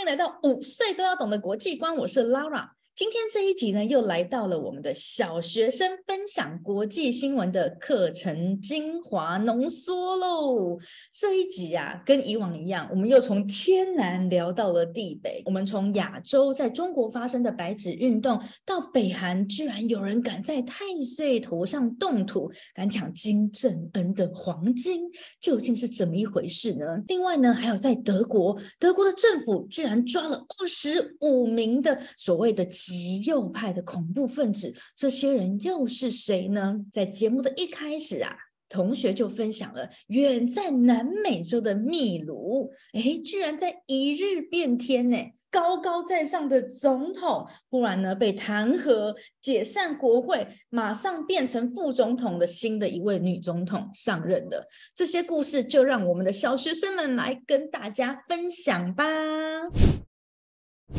欢迎来到五岁都要懂的国际观，我是 Lara。今天这一集呢，又来到了我们的小学生分享国际新闻的课程精华浓缩喽。这一集啊，跟以往一样，我们又从天南聊到了地北。我们从亚洲在中国发生的白纸运动，到北韩居然有人敢在太岁头上动土，敢抢金正恩的黄金，究竟是怎么一回事呢？另外呢，还有在德国，德国的政府居然抓了二十五名的所谓的。极右派的恐怖分子，这些人又是谁呢？在节目的一开始啊，同学就分享了远在南美洲的秘鲁，哎，居然在一日变天呢！高高在上的总统，忽然呢被弹劾、解散国会，马上变成副总统的新的一位女总统上任的。这些故事，就让我们的小学生们来跟大家分享吧。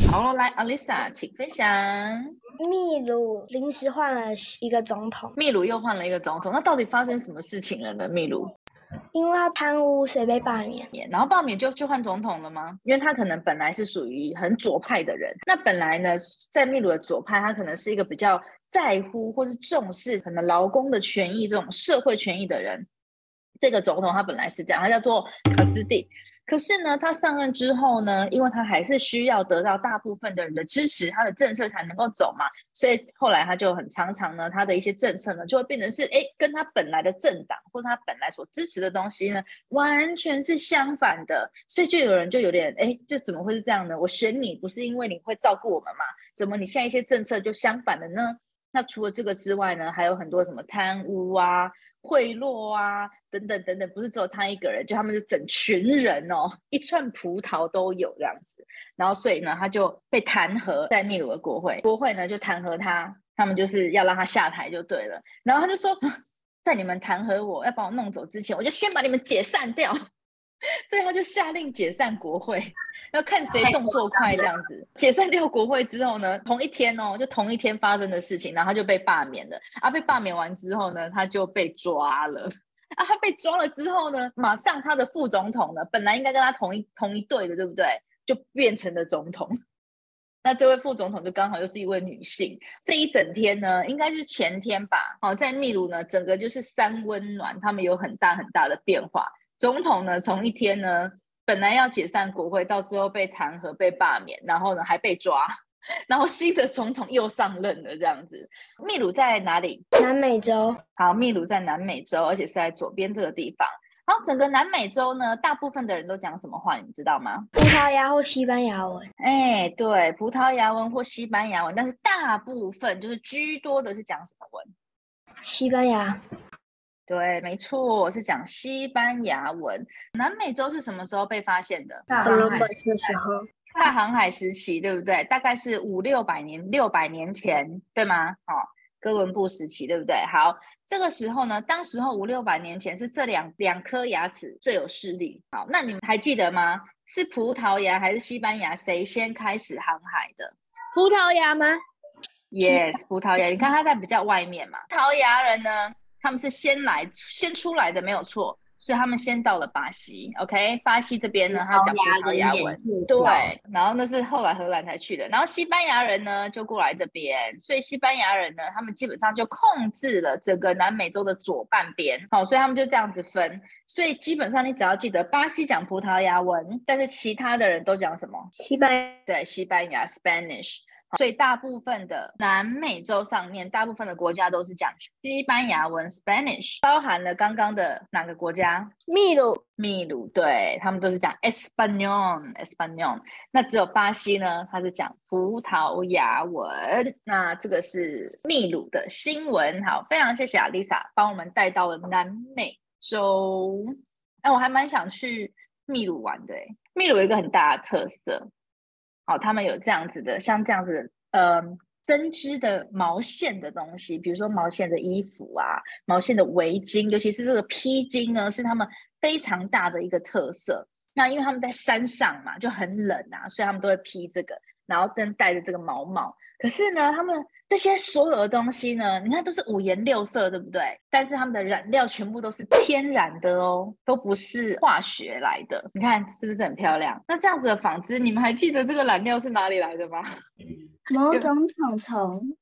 好，来，Alisa，请分享。秘鲁临时换了一个总统。秘鲁又换了一个总统，那到底发生什么事情了呢？秘鲁，因为他贪污，所以被罢免。然后罢免就就换总统了吗？因为他可能本来是属于很左派的人。那本来呢，在秘鲁的左派，他可能是一个比较在乎或是重视可能劳工的权益这种社会权益的人。这个总统他本来是这样，他叫做卡斯蒂。可是呢，他上任之后呢，因为他还是需要得到大部分的人的支持，他的政策才能够走嘛，所以后来他就很常常呢，他的一些政策呢，就会变成是，哎，跟他本来的政党或他本来所支持的东西呢，完全是相反的，所以就有人就有点，哎，这怎么会是这样呢？我选你不是因为你会照顾我们吗？怎么你现在一些政策就相反的呢？那除了这个之外呢，还有很多什么贪污啊、贿赂啊等等等等，不是只有他一个人，就他们是整群人哦，一串葡萄都有这样子。然后所以呢，他就被弹劾在秘鲁的国会，国会呢就弹劾他，他们就是要让他下台就对了。然后他就说，在你们弹劾我要把我弄走之前，我就先把你们解散掉。所以他就下令解散国会，要看谁动作快这样子。解散掉国会之后呢，同一天哦，就同一天发生的事情，然后他就被罢免了。啊，被罢免完之后呢，他就被抓了。啊，他被抓了之后呢，马上他的副总统呢，本来应该跟他同一同一队的，对不对？就变成了总统。那这位副总统就刚好又是一位女性。这一整天呢，应该是前天吧。哦，在秘鲁呢，整个就是三温暖，他们有很大很大的变化。总统呢，从一天呢，本来要解散国会，到最后被弹劾、被罢免，然后呢还被抓，然后新的总统又上任了，这样子。秘鲁在哪里？南美洲。好，秘鲁在南美洲，而且是在左边这个地方。然后，整个南美洲呢，大部分的人都讲什么话？你知道吗？葡萄牙或西班牙文。哎，对，葡萄牙文或西班牙文，但是大部分就是居多的是讲什么文？西班牙。对，没错，是讲西班牙文。南美洲是什么时候被发现的？大航海的时期。大航海时期，对不对？大概是五六百年，六百年前，对吗？哦，哥伦布时期，对不对？好，这个时候呢，当时候五六百年前是这两两颗牙齿最有势力。好，那你们还记得吗？是葡萄牙还是西班牙？谁先开始航海的？葡萄牙吗？Yes，葡萄牙。你看它在比较外面嘛。葡萄牙人呢？他们是先来先出来的，没有错，所以他们先到了巴西。OK，巴西这边呢，他讲葡萄牙文，对。然后那是后来荷兰才去的。然后西班牙人呢就过来这边，所以西班牙人呢，他们基本上就控制了整个南美洲的左半边。好，所以他们就这样子分。所以基本上你只要记得，巴西讲葡萄牙文，但是其他的人都讲什么？西班对，西班牙 Spanish。所以大部分的南美洲上面，大部分的国家都是讲西班牙文 （Spanish），包含了刚刚的哪个国家？秘鲁。秘鲁，对他们都是讲 Espanol，Espanol。那只有巴西呢，它是讲葡萄牙文。那这个是秘鲁的新闻。好，非常谢谢阿丽莎帮我们带到了南美洲。哎，我还蛮想去秘鲁玩的。秘鲁有一个很大的特色。哦，他们有这样子的，像这样子，呃，针织的毛线的东西，比如说毛线的衣服啊，毛线的围巾，尤其是这个披巾呢，是他们非常大的一个特色。那因为他们在山上嘛，就很冷啊，所以他们都会披这个。然后跟带着这个毛毛。可是呢，他们这些所有的东西呢，你看都是五颜六色，对不对？但是他们的染料全部都是天然的哦，都不是化学来的。你看是不是很漂亮？那这样子的纺织，你们还记得这个染料是哪里来的吗？某种虫虫，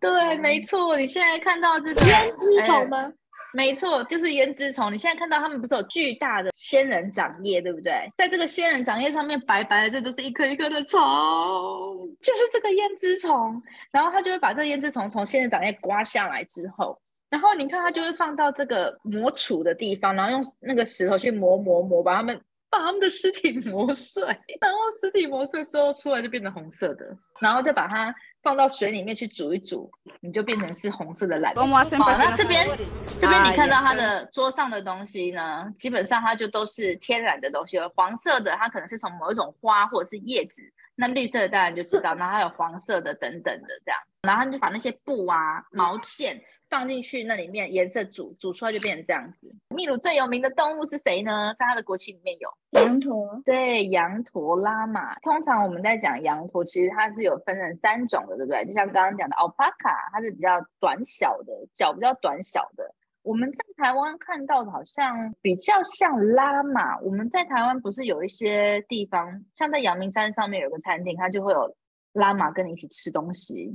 对，没错。你现在看到这个胭脂虫吗？没错，就是胭脂虫。你现在看到它们不是有巨大的仙人掌叶，对不对？在这个仙人掌叶上面白白的，这都是一颗一颗的虫，就是这个胭脂虫。然后它就会把这胭脂虫从仙人掌叶刮下来之后，然后你看它就会放到这个磨杵的地方，然后用那个石头去磨磨磨，把它们把它们的尸体 磨碎，然后尸体磨碎之后出来就变成红色的，然后再把它。放到水里面去煮一煮，你就变成是红色的蓝。好，那这边这边你看到它的桌上的东西呢，基本上它就都是天然的东西了。黄色的它可能是从某一种花或者是叶子，那绿色的当然就知道，然后还有黄色的等等的这样子，然后你就把那些布啊、毛线。放进去那里面颜色煮煮出来就变成这样子。秘鲁最有名的动物是谁呢？在它的国旗里面有羊驼。对，羊驼拉玛。通常我们在讲羊驼，其实它是有分成三种的，对不对？就像刚刚讲的 alpaca，它是比较短小的，脚比较短小的。我们在台湾看到的好像比较像拉玛。我们在台湾不是有一些地方，像在阳明山上面有个餐厅，它就会有拉玛跟你一起吃东西。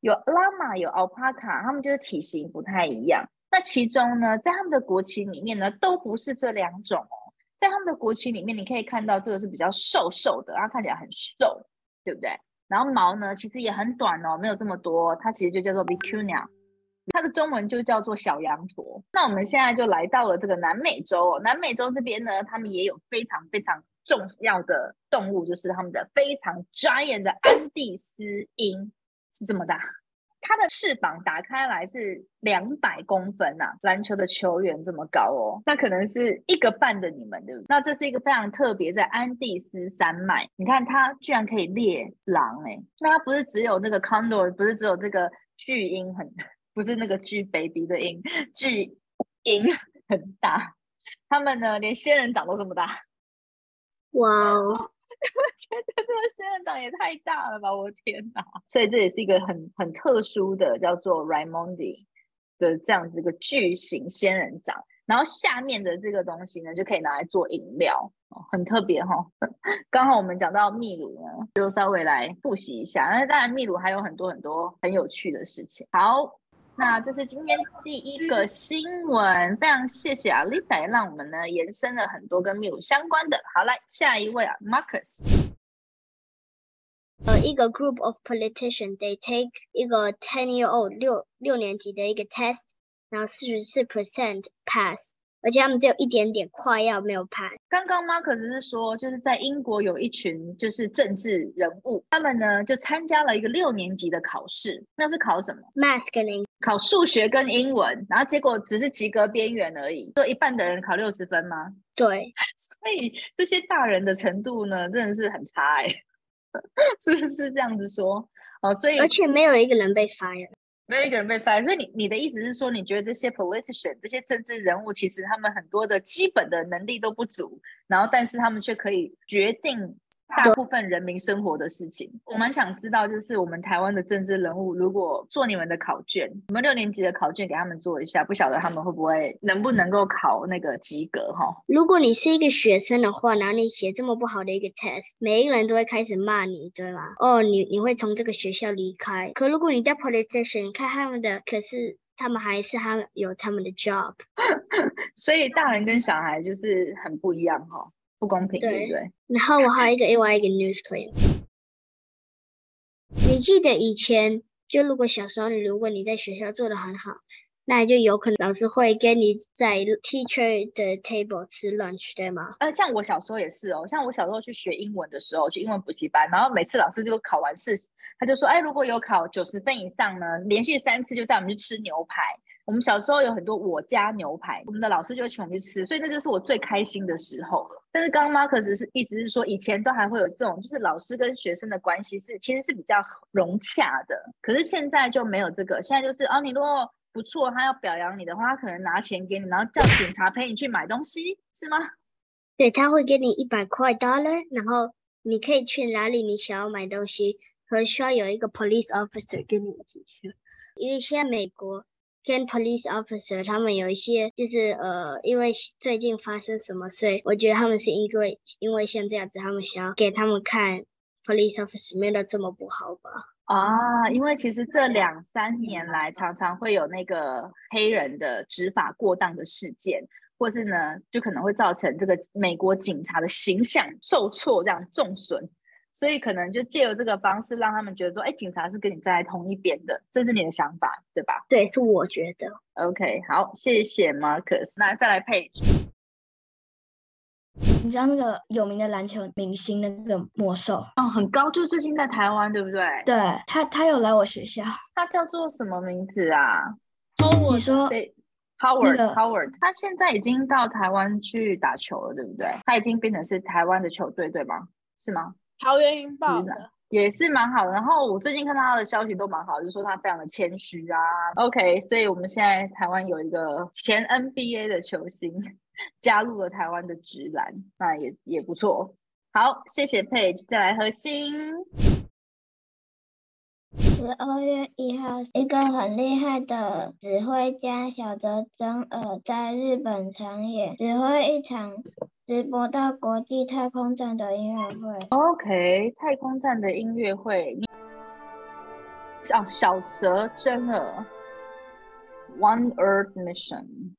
有拉玛有 alpaca，他们就是体型不太一样。那其中呢，在他们的国旗里面呢，都不是这两种哦。在他们的国旗里面，你可以看到这个是比较瘦瘦的，它看起来很瘦，对不对？然后毛呢，其实也很短哦，没有这么多。它其实就叫做 vicuña，它的中文就叫做小羊驼。那我们现在就来到了这个南美洲哦。南美洲这边呢，他们也有非常非常重要的动物，就是他们的非常 giant 的安第斯鹰。是这么大，它的翅膀打开来是两百公分呐，篮球的球员这么高哦，那可能是一个半的你们对不对？那这是一个非常特别，在安第斯山脉，你看它居然可以猎狼哎，那它不是只有那个 condor，不是只有这个巨鹰很，不是那个巨 baby 的鹰，巨鹰很大，他们呢连仙人掌都这么大，哇哦！我 觉得这个仙人掌也太大了吧！我天哪！所以这也是一个很很特殊的，叫做 Raimondi 的这样子一个巨型仙人掌。然后下面的这个东西呢，就可以拿来做饮料，很特别哈。刚好我们讲到秘鲁呢，就稍微来复习一下。那当然，秘鲁还有很多很多很有趣的事情。好。那这是今天第一个新闻，非常谢谢啊，Lisa 也让我们呢延伸了很多跟 Miu 相关的。好，来下一位啊，Marcus。呃，一个 group of politician，they take 一个 ten year old 六六年级的一个 test，然后四十四 percent pass。而且他们只有一点点快要没有拍。刚刚 Mark 只是说，就是在英国有一群就是政治人物，他们呢就参加了一个六年级的考试，那是考什么？Math 跟英考数学跟英文，然后结果只是及格边缘而已。就一半的人考六十分吗？对，所以这些大人的程度呢，真的是很差哎，是不是这样子说？哦，所以而且没有一个人被 fire。没有一个人被 fire，所以你你的意思是说，你觉得这些 politician 这些政治人物，其实他们很多的基本的能力都不足，然后但是他们却可以决定。大部分人民生活的事情，我蛮想知道，就是我们台湾的政治人物，如果做你们的考卷，你们六年级的考卷给他们做一下，不晓得他们会不会能不能够考那个及格哈？如果你是一个学生的话，然后你写这么不好的一个 test，每一个人都会开始骂你，对吗？哦，你你会从这个学校离开。可如果你在 politician，看他们的，可是他们还是他们有他们的 job，所以大人跟小孩就是很不一样哈。不公平，对不对？然后我还有一个另外一个 news claim。你记得以前，就如果小时候，如果你在学校做的很好，那就有可能老师会跟你在 teacher 的 table 吃 lunch，对吗？呃，像我小时候也是哦，像我小时候去学英文的时候，去英文补习班，然后每次老师就考完试，他就说，哎，如果有考九十分以上呢，连续三次就带我们去吃牛排。我们小时候有很多我家牛排，我们的老师就会请我们去吃，所以那就是我最开心的时候了。但是刚刚 Marcus 是意思是说，以前都还会有这种，就是老师跟学生的关系是其实是比较融洽的。可是现在就没有这个，现在就是哦，你如果不错，他要表扬你的话，他可能拿钱给你，然后叫警察陪你去买东西，是吗？对，他会给你一百块 dollar，然后你可以去哪里你想要买东西，可需要有一个 police officer 跟你一起去，因为现在美国跟 police officer 他们有一些就是呃，因为最近发生什么，所以我觉得他们是因为因为像这样子，他们想要给他们看 police officer 没有这么不好吧。啊，因为其实这两三年来，常常会有那个黑人的执法过当的事件，或是呢，就可能会造成这个美国警察的形象受挫，这样重损，所以可能就借由这个方式，让他们觉得说，哎，警察是跟你站在同一边的，这是你的想法，对吧？对，是我觉得。OK，好，谢谢 Marcus，那再来 Page。你知道那个有名的篮球明星那个魔兽哦，很高，就是最近在台湾，对不对？对他，他有来我学校。他叫做什么名字啊？你说？Howard，Howard，他现在已经到台湾去打球了，对不对？他已经变成是台湾的球队，对吗？是吗？桃园云豹的也是蛮好的。然后我最近看到他的消息都蛮好，就是说他非常的谦虚啊。OK，所以我们现在台湾有一个前 NBA 的球星。加入了台湾的直男，那也也不错。好，谢谢 Page，再来核心。十二月一号，一个很厉害的指挥家小泽征尔在日本长野指挥一场直播到国际太空站的音乐会。OK，太空站的音乐会。哦，小泽征尔，One Earth Mission。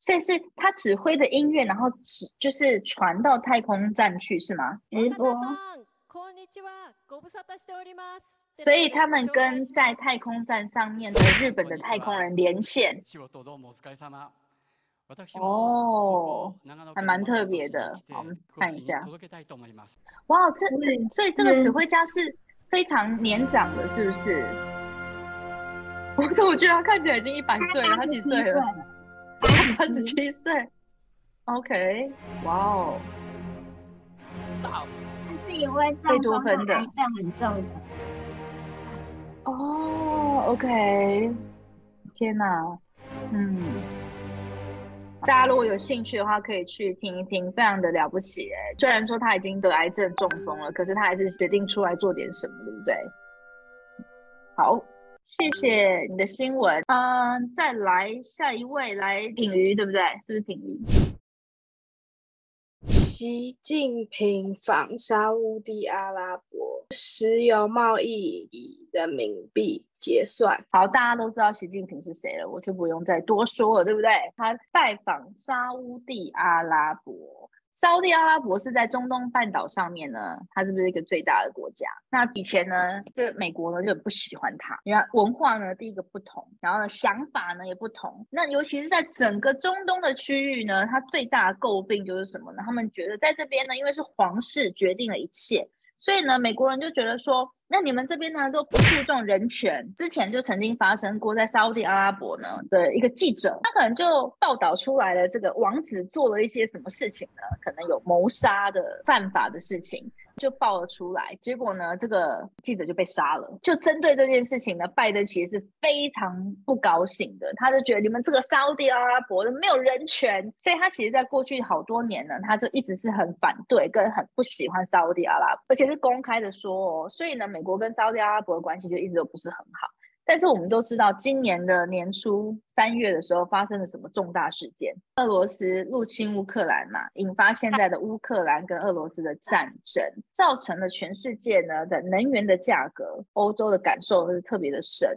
所以是他指挥的音乐，然后指就是传到太空站去，是吗？直播。所以他们跟在太空站上面的日本的太空人连线。哦，还蛮特别的。我们看一下。哇，这这所以这个指挥家是非常年长的，是不是？我怎么觉得他看起来已经一百岁了？他几岁了？八十七岁，OK，哇哦，他是一位贝多芬的癌症很重的，哦，OK，天哪，嗯，大家如果有兴趣的话，可以去听一听，非常的了不起哎。虽然说他已经得癌症中风了，可是他还是决定出来做点什么，对不对？好。谢谢你的新闻，嗯，再来下一位，来品鱼，对不对？是不是品鱼？习近平访沙地阿拉伯，石油贸易以人民币结算。好，大家都知道习近平是谁了，我就不用再多说了，对不对？他拜访沙地阿拉伯。沙地阿拉伯是在中东半岛上面呢，它是不是一个最大的国家？那以前呢，这美国呢就很不喜欢它，因为文化呢第一个不同，然后呢想法呢也不同。那尤其是在整个中东的区域呢，它最大的诟病就是什么呢？他们觉得在这边呢，因为是皇室决定了一切，所以呢，美国人就觉得说。那你们这边呢都不注重人权？之前就曾经发生过，在沙地阿拉伯呢的一个记者，他可能就报道出来了，这个王子做了一些什么事情呢？可能有谋杀的犯法的事情。就爆了出来，结果呢，这个记者就被杀了。就针对这件事情呢，拜登其实是非常不高兴的，他就觉得你们这个沙地阿拉伯的没有人权，所以他其实在过去好多年呢，他就一直是很反对跟很不喜欢沙地阿拉伯，而且是公开的说哦。所以呢，美国跟沙地阿拉伯的关系就一直都不是很好。但是我们都知道，今年的年初三月的时候发生了什么重大事件？俄罗斯入侵乌克兰嘛，引发现在的乌克兰跟俄罗斯的战争，造成了全世界呢的能源的价格，欧洲的感受是特别的深。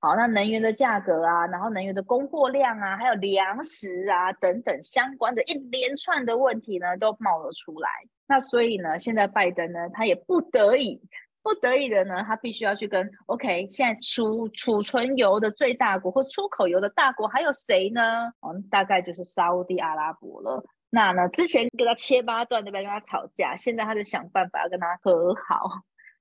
好，那能源的价格啊，然后能源的供货量啊，还有粮食啊等等相关的一连串的问题呢，都冒了出来。那所以呢，现在拜登呢，他也不得已。不得已的呢，他必须要去跟 OK，现在储储存油的最大国或出口油的大国还有谁呢？嗯，大概就是沙地阿拉伯了。那呢，之前跟他切八段，对不对？跟他吵架，现在他就想办法要跟他和好，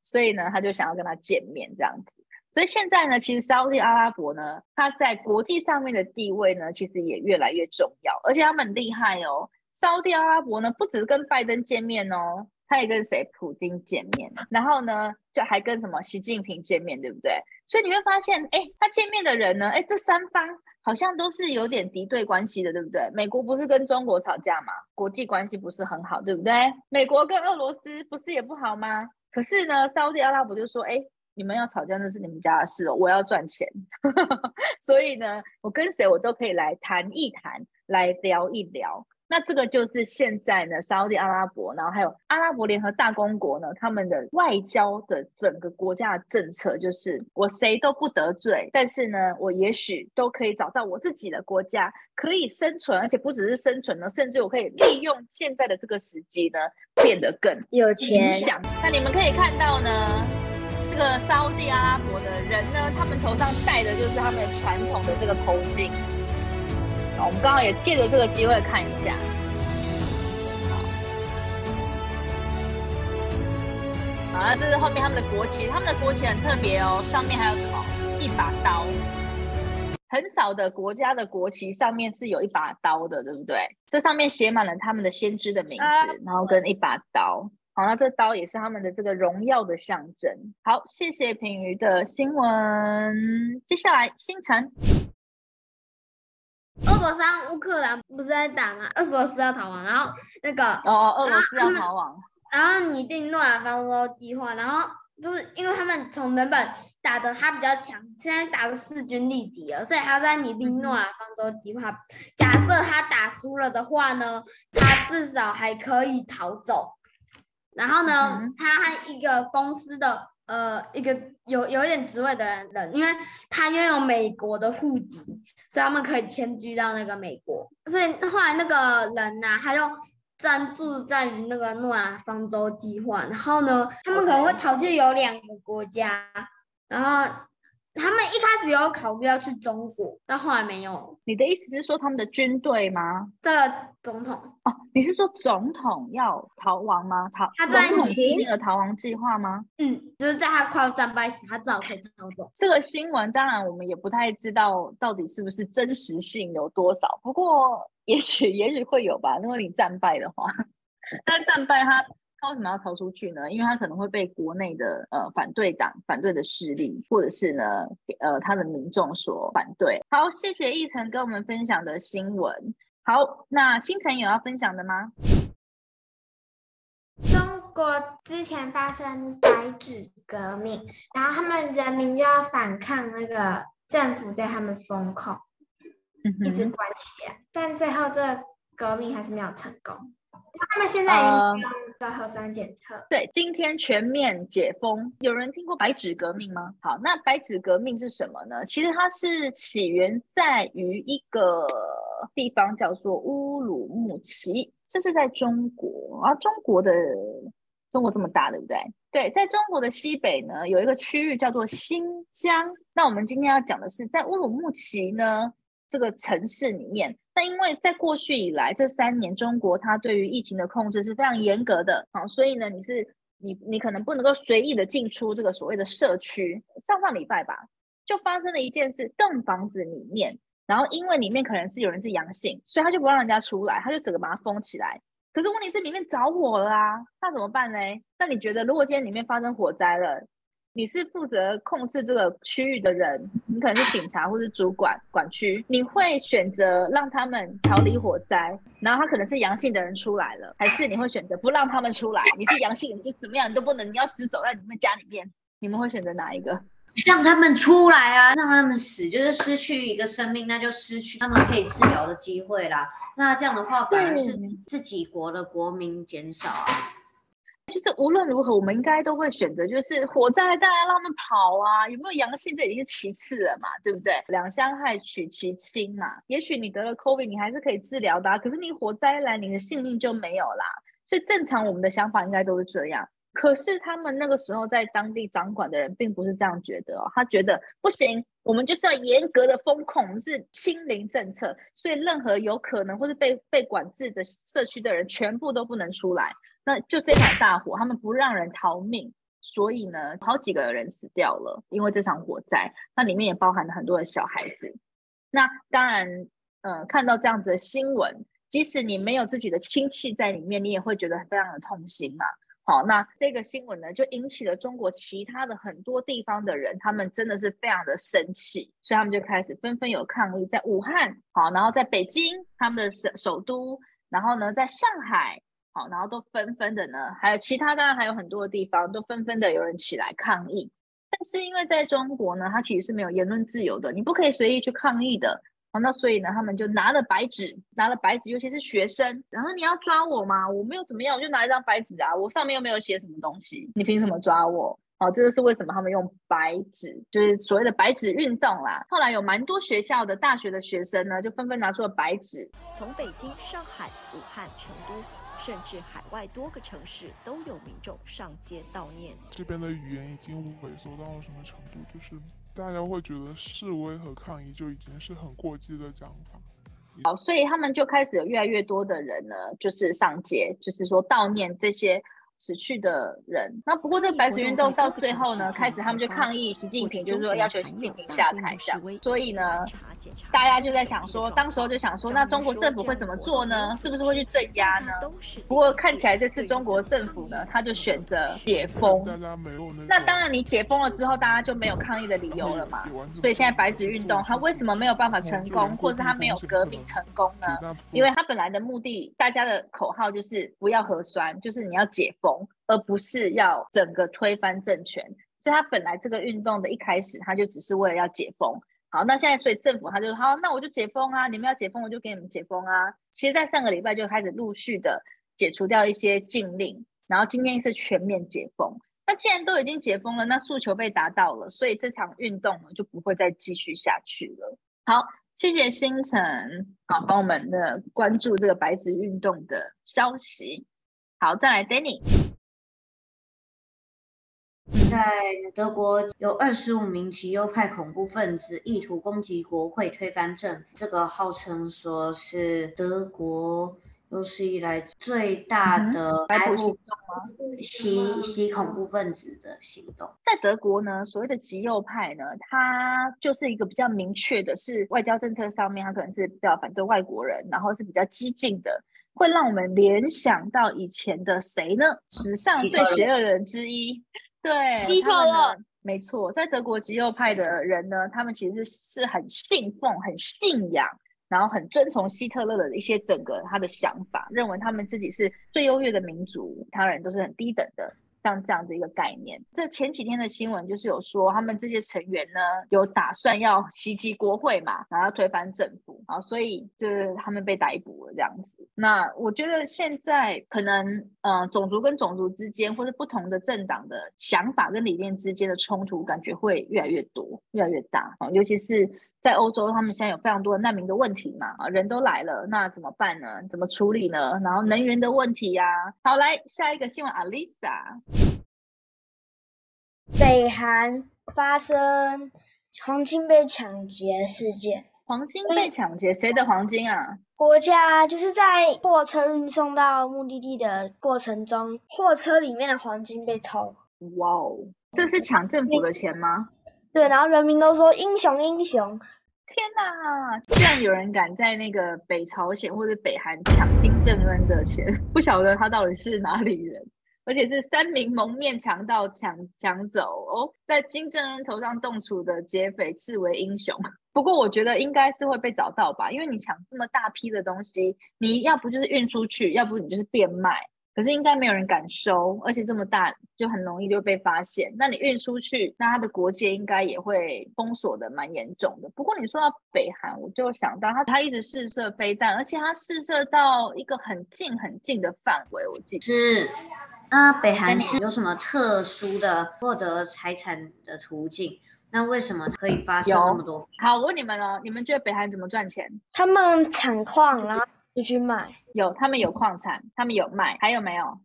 所以呢，他就想要跟他见面这样子。所以现在呢，其实沙地阿拉伯呢，他在国际上面的地位呢，其实也越来越重要，而且他们很厉害哦。沙地阿拉伯呢，不只是跟拜登见面哦。他也跟谁普京见面，然后呢，就还跟什么习近平见面，对不对？所以你会发现，哎，他见面的人呢，哎，这三方好像都是有点敌对关系的，对不对？美国不是跟中国吵架嘛，国际关系不是很好，对不对？美国跟俄罗斯不是也不好吗？可是呢，沙特阿拉伯就说，哎，你们要吵架那是你们家的事哦，我要赚钱，所以呢，我跟谁我都可以来谈一谈，来聊一聊。那这个就是现在呢，沙特阿拉伯，然后还有阿拉伯联合大公国呢，他们的外交的整个国家的政策就是我谁都不得罪，但是呢，我也许都可以找到我自己的国家可以生存，而且不只是生存呢，甚至我可以利用现在的这个时机呢，变得更有钱。那你们可以看到呢，这个沙特阿拉伯的人呢，他们头上戴的就是他们传统的这个头巾。我们刚好也借着这个机会看一下，好，好了，这是后面他们的国旗，他们的国旗很特别哦，上面还有什么？一把刀，很少的国家的国旗上面是有一把刀的，对不对？这上面写满了他们的先知的名字，然后跟一把刀，好，那这刀也是他们的这个荣耀的象征。好，谢谢品瑜的新闻，接下来星辰。俄罗斯乌克兰不是在打吗？俄罗斯要逃亡，然后那个哦，俄罗斯要逃亡，然后拟定诺亚方舟计划，然后就是因为他们从原本打的他比较强，现在打的势均力敌了，所以他在拟定诺亚方舟计划。假设他打输了的话呢，他至少还可以逃走。然后呢，他和一个公司的。呃，一个有有一点职位的人人，因为他拥有美国的户籍，所以他们可以迁居到那个美国。所以后来那个人呐，他就专注在于那个诺亚方舟计划。然后呢，他们可能会逃去有两个国家，然后。他们一开始有考虑要去中国，但后来没有。你的意思是说他们的军队吗？这个总统哦，你是说总统要逃亡吗？逃？他总统制定了逃亡计划吗？嗯，就是在他快要战败时，他至少可以逃走。这个新闻当然我们也不太知道到底是不是真实性有多少，不过也许也许会有吧。如果你战败的话，但战败他。他为什么要逃出去呢？因为他可能会被国内的呃反对党、反对的势力，或者是呢呃他的民众所反对。好，谢谢奕晨跟我们分享的新闻。好，那星辰有要分享的吗？中国之前发生白纸革命，然后他们人民就要反抗那个政府对他们封控，一直关起来，但最后这革命还是没有成功。他们现在已经用个核酸检测。对，今天全面解封。有人听过白纸革命吗？好，那白纸革命是什么呢？其实它是起源在于一个地方叫做乌鲁木齐，这是在中国啊。中国的中国这么大，对不对？对，在中国的西北呢，有一个区域叫做新疆。那我们今天要讲的是，在乌鲁木齐呢这个城市里面。那因为在过去以来这三年，中国它对于疫情的控制是非常严格的啊，所以呢，你是你你可能不能够随意的进出这个所谓的社区。上上礼拜吧，就发生了一件事，栋房子里面，然后因为里面可能是有人是阳性，所以他就不让人家出来，他就整个把它封起来。可是问题是里面着火了啊，那怎么办嘞？那你觉得如果今天里面发生火灾了？你是负责控制这个区域的人，你可能是警察或是主管管区，你会选择让他们逃离火灾，然后他可能是阳性的人出来了，还是你会选择不让他们出来？你是阳性，你就怎么样你都不能，你要死守在你们家里面，你们会选择哪一个？让他们出来啊，让他们死，就是失去一个生命，那就失去他们可以治疗的机会啦。那这样的话，反而是自己国的国民减少啊。就是无论如何，我们应该都会选择，就是火灾大家让他们跑啊，有没有阳性这已经是其次了嘛，对不对？两相害取其轻嘛。也许你得了 COVID，你还是可以治疗的，可是你火灾来，你的性命就没有啦。所以正常我们的想法应该都是这样。可是他们那个时候在当地掌管的人并不是这样觉得哦，他觉得不行，我们就是要严格的风控，我们是清零政策，所以任何有可能或是被被管制的社区的人全部都不能出来。那就这场大火，他们不让人逃命，所以呢，好几个人死掉了，因为这场火灾，那里面也包含了很多的小孩子。那当然，嗯，看到这样子的新闻，即使你没有自己的亲戚在里面，你也会觉得非常的痛心嘛。好，那这个新闻呢，就引起了中国其他的很多地方的人，他们真的是非常的生气，所以他们就开始纷纷有抗议，在武汉，好，然后在北京，他们的首首都，然后呢，在上海，好，然后都纷纷的呢，还有其他当然还有很多的地方，都纷纷的有人起来抗议。但是因为在中国呢，它其实是没有言论自由的，你不可以随意去抗议的。好那所以呢，他们就拿了白纸，拿了白纸，尤其是学生。然后你要抓我吗？我没有怎么样，我就拿一张白纸啊，我上面又没有写什么东西，你凭什么抓我？哦，这就是为什么他们用白纸，就是所谓的白纸运动啦。后来有蛮多学校的大学的学生呢，就纷纷拿出了白纸，从北京、上海、武汉、成都，甚至海外多个城市，都有民众上街悼念。这边的语言已经萎缩到了什么程度？就是。大家会觉得示威和抗议就已经是很过激的讲法，好，所以他们就开始有越来越多的人呢，就是上街，就是说悼念这些。死去的人，那不过这个白纸运动到最后呢，开始他们就抗议习近平，就是说要求习近平下台这样。所以呢，大家就在想说，当时候就想说，那中国政府会怎么做呢？是不是会去镇压呢？不过看起来这次中国政府呢，他就选择解封。那当然，你解封了之后，大家就没有抗议的理由了嘛。所以现在白纸运动，它为什么没有办法成功，或者是它没有革命成功呢？因为它本来的目的，大家的口号就是不要核酸，就是你要解封。而不是要整个推翻政权，所以他本来这个运动的一开始，他就只是为了要解封。好，那现在所以政府他就好，那我就解封啊，你们要解封，我就给你们解封啊。其实，在上个礼拜就开始陆续的解除掉一些禁令，然后今天是全面解封。那既然都已经解封了，那诉求被达到了，所以这场运动呢就不会再继续下去了。好，谢谢星辰，好帮我们的关注这个白纸运动的消息。好，再来 Danny。在德国有二十五名极右派恐怖分子意图攻击国会、推翻政府，这个号称说是德国有史以来最大的行动吗？袭袭恐怖分子的行动。在德国呢，所谓的极右派呢，它就是一个比较明确的，是外交政策上面，它可能是比较反对外国人，然后是比较激进的，会让我们联想到以前的谁呢？史上最邪恶的人之一。对，希特勒，没错，在德国极右派的人呢，他们其实是很信奉、很信仰，然后很遵从希特勒的一些整个他的想法，认为他们自己是最优越的民族，其他人都是很低等的。像这样的一个概念，这前几天的新闻就是有说，他们这些成员呢有打算要袭击国会嘛，然后推翻政府，然后所以就是他们被逮捕了这样子。那我觉得现在可能，嗯，种族跟种族之间，或者不同的政党的想法跟理念之间的冲突，感觉会越来越多，越来越大啊，尤其是。在欧洲，他们现在有非常多的难民的问题嘛？啊，人都来了，那怎么办呢？怎么处理呢？然后能源的问题呀。好，来下一个新闻，Alisa。北韩发生黄金被抢劫事件。黄金被抢劫？谁的黄金啊？国家就是在货车运送到目的地的过程中，货车里面的黄金被偷。哇哦，这是抢政府的钱吗？对，然后人民都说英雄英雄。天哪！居然有人敢在那个北朝鲜或者北韩抢金正恩的钱，不晓得他到底是哪里人，而且是三名蒙面强盗抢抢走哦，在金正恩头上动粗的劫匪视为英雄。不过我觉得应该是会被找到吧，因为你抢这么大批的东西，你要不就是运出去，要不你就是变卖。可是应该没有人敢收，而且这么大就很容易就被发现。那你运出去，那它的国界应该也会封锁的蛮严重的。不过你说到北韩，我就想到他他一直试射飞弹，而且他试射到一个很近很近的范围。我记得是那北韩是有什么特殊的获得财产的途径？那为什么可以发射那么多？好，我问你们哦，你们觉得北韩怎么赚钱？他们产矿，然后。就去卖，有他们有矿产，他们有卖，还有没有？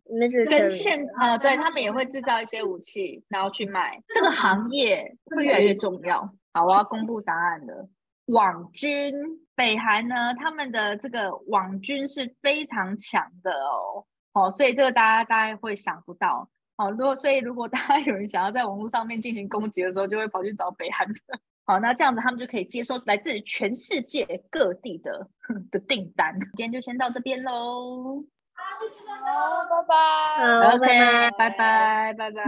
跟现呃，对他们也会制造一些武器，然后去卖。这个行业会越来越重要。好，我要公布答案了。网军，北韩呢，他们的这个网军是非常强的哦。哦，所以这个大家大概会想不到。哦，如果所以如果大家有人想要在网络上面进行攻击的时候，就会跑去找北韩的。好，那这样子他们就可以接收来自全世界各地的的订单。今天就先到这边喽。好，拜拜。好，OK，拜拜拜，拜拜。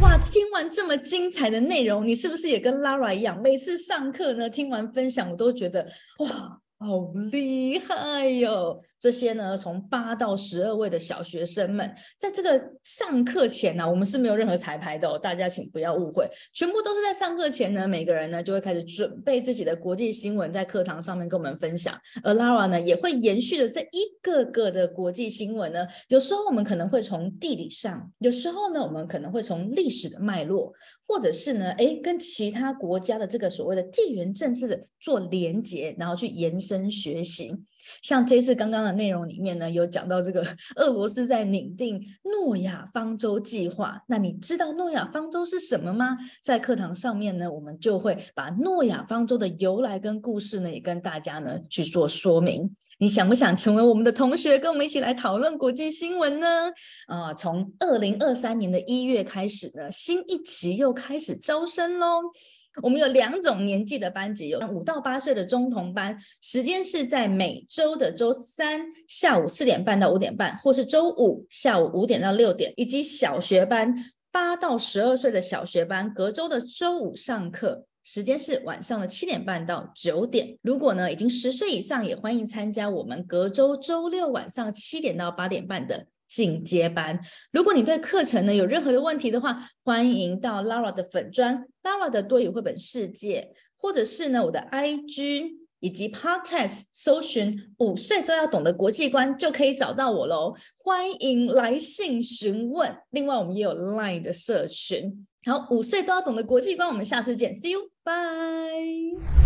哇，听完这么精彩的内容，你是不是也跟 Lara 一样，每次上课呢，听完分享，我都觉得哇。好厉害哟！这些呢，从八到十二位的小学生们，在这个上课前呢、我们是没有任何彩排的哦，大家请不要误会，全部都是在上课前呢，每个人呢就会开始准备自己的国际新闻，在课堂上面跟我们分享。而 Lara 呢，也会延续的这一个个的国际新闻呢，有时候我们可能会从地理上，有时候呢，我们可能会从历史的脉络，或者是呢，诶，跟其他国家的这个所谓的地缘政治做连结，然后去延伸学习。像这次刚刚的内容里面呢，有讲到这个 俄罗斯在拟定诺亚方舟计划。那你知道诺亚方舟是什么吗？在课堂上面呢，我们就会把诺亚方舟的由来跟故事呢，也跟大家呢去做说明。你想不想成为我们的同学，跟我们一起来讨论国际新闻呢？啊、从二零二三年的一月开始呢，新一期又开始招生喽。我们有两种年纪的班级，有五到八岁的中童班，时间是在每周的周三下午四点半到五点半，或是周五下午五点到六点，以及小学班八到十二岁的小学班，隔周的周五上课。时间是晚上的七点半到九点。如果呢已经十岁以上，也欢迎参加我们隔周周六晚上七点到八点半的进阶班。如果你对课程呢有任何的问题的话，欢迎到 Lara 的粉砖 Lara 的多语绘本世界，或者是呢我的 IG。以及 Podcast 搜寻五岁都要懂的国际观，就可以找到我喽。欢迎来信询问。另外，我们也有 Line 的社群。好，五岁都要懂得国际观，我们下次见，See you，bye。